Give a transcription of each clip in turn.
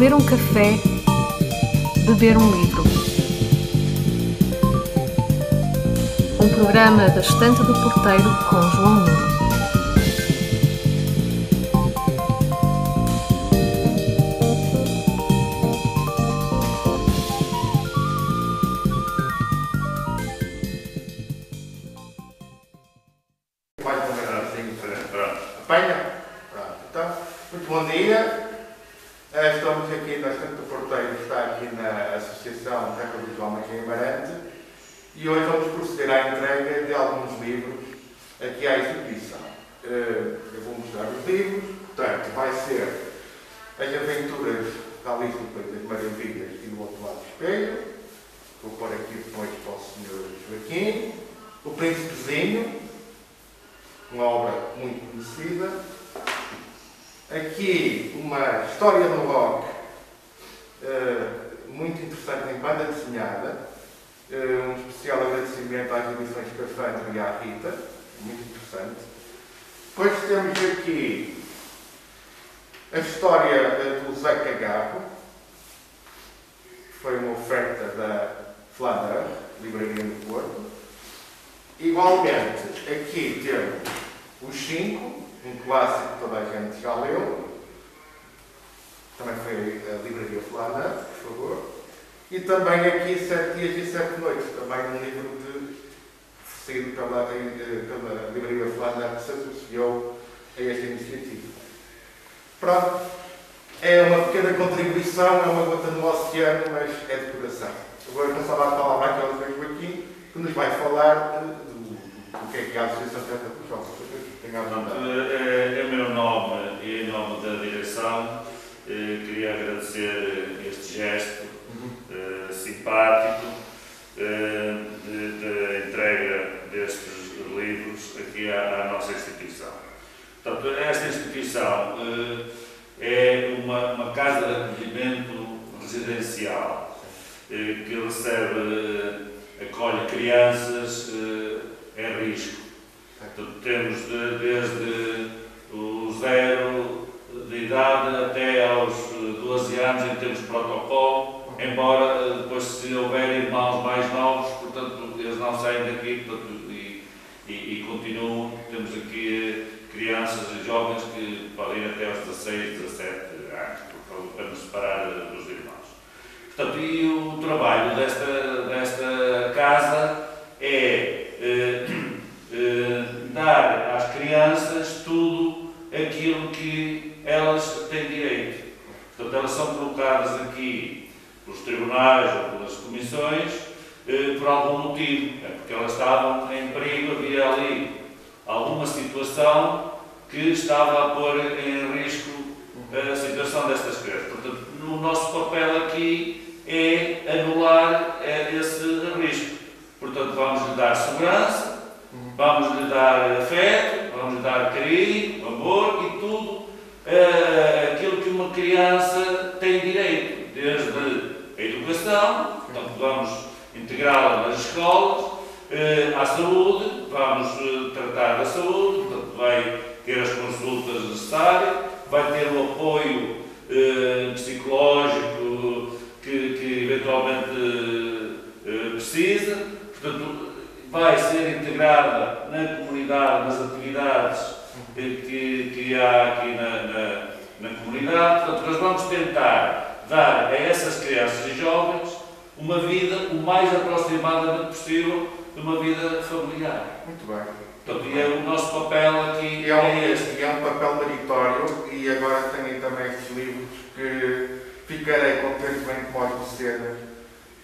Ler um café, beber um livro. Um programa da Estante do Porteiro com João Nuno. Vai combinar assim, pronto. Apanha? Pronto. Então, muito bom dia. Eh, Estamos aqui na do Porteiro, está aqui na Associação dos Homens em Amarante, e hoje vamos proceder à entrega de alguns livros aqui à exibição. Eh, Eu vou mostrar os livros, portanto, vai ser As Aventuras da Alice País das Maravilhas e do Outro Lado do Espelho. Vou pôr aqui depois para o Sr. Joaquim. O Príncipezinho, uma obra muito conhecida. Aqui uma história do rock eh, muito interessante em banda desenhada. Eh, um especial agradecimento às edições Cafandro e à Rita, muito interessante. Depois temos aqui a história do Zé Cagarro, que foi uma oferta da Flandre, Livraria do Porto. Igualmente, aqui temos os cinco, um clássico que toda a gente já leu. Também foi a Livraria Fulana, por favor. E também aqui Sete Dias e Sete Noites, também um livro de, oferecido pela, eh, pela Livraria Fulana que se associou a esta iniciativa. Pronto, é uma pequena contribuição, é uma gota no oceano, mas é de coração. Agora passar a palavra aqui José Joaquim, que nos vai falar do, do que é que a Associação dos Jovens. Tenha a é, é meu nome e em nome da direção, eh, queria agradecer este gesto eh, simpático eh, de, de entrega destes livros aqui à, à nossa instituição. Portanto, esta instituição é uma, uma casa de acolhimento residencial que recebe, acolhe crianças em risco. Portanto, temos de- desde o zero de idade até aos eh, 12 anos em termos de protocolo, embora eh, depois se houver irmãos mais novos, portanto, eles não saem daqui portanto, e, e, e continuam. Temos aqui eh, crianças e jovens que podem ir até aos 16, 17 anos, por favor, para nos separar eh, dos irmãos. Portanto, e o trabalho desta, desta casa Portanto, elas são colocadas aqui pelos tribunais ou pelas comissões eh, por algum motivo. É porque elas estavam em perigo, havia ali alguma situação que estava a pôr em risco a situação destas crianças. Portanto, no nosso papel aqui é anular eh, esse risco. Portanto, vamos lhe dar segurança, vamos lhe dar afeto, vamos lhe dar carinho, amor e tudo eh, aquilo que uma criança tem direito, desde a educação, portanto, vamos integrá-la nas escolas, eh, à saúde, vamos eh, tratar da saúde, portanto, vai ter as consultas necessárias, vai ter o apoio eh, psicológico que, que eventualmente precisa, portanto, vai ser integrada na comunidade, nas atividades que, que há aqui na, na, na comunidade. Portanto, nós vamos tentar dar a essas crianças e jovens uma vida o mais aproximadamente possível de uma vida familiar. Muito bem. Portanto, e é o nosso papel aqui é, um, é este. é um papel meritório e agora tenho também estes livros que ficarei contentemente com as cenas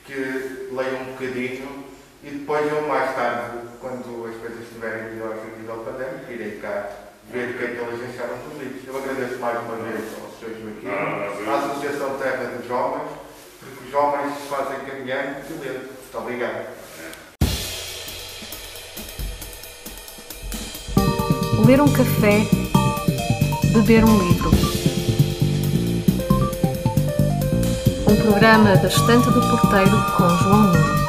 que leiam um bocadinho e depois eu mais tarde, quando as coisas estiverem melhores a nível pandémico, irei cá ver o que é que eles acharam dos livros. Eu agradeço mais uma vez ao Sr. Joaquim, Ah, à Associação Terra dos Jovens, porque os jovens se fazem caminhando e lendo. Muito obrigado. Ler um café, beber um livro. Um programa da Estante do Porteiro com João Nuno.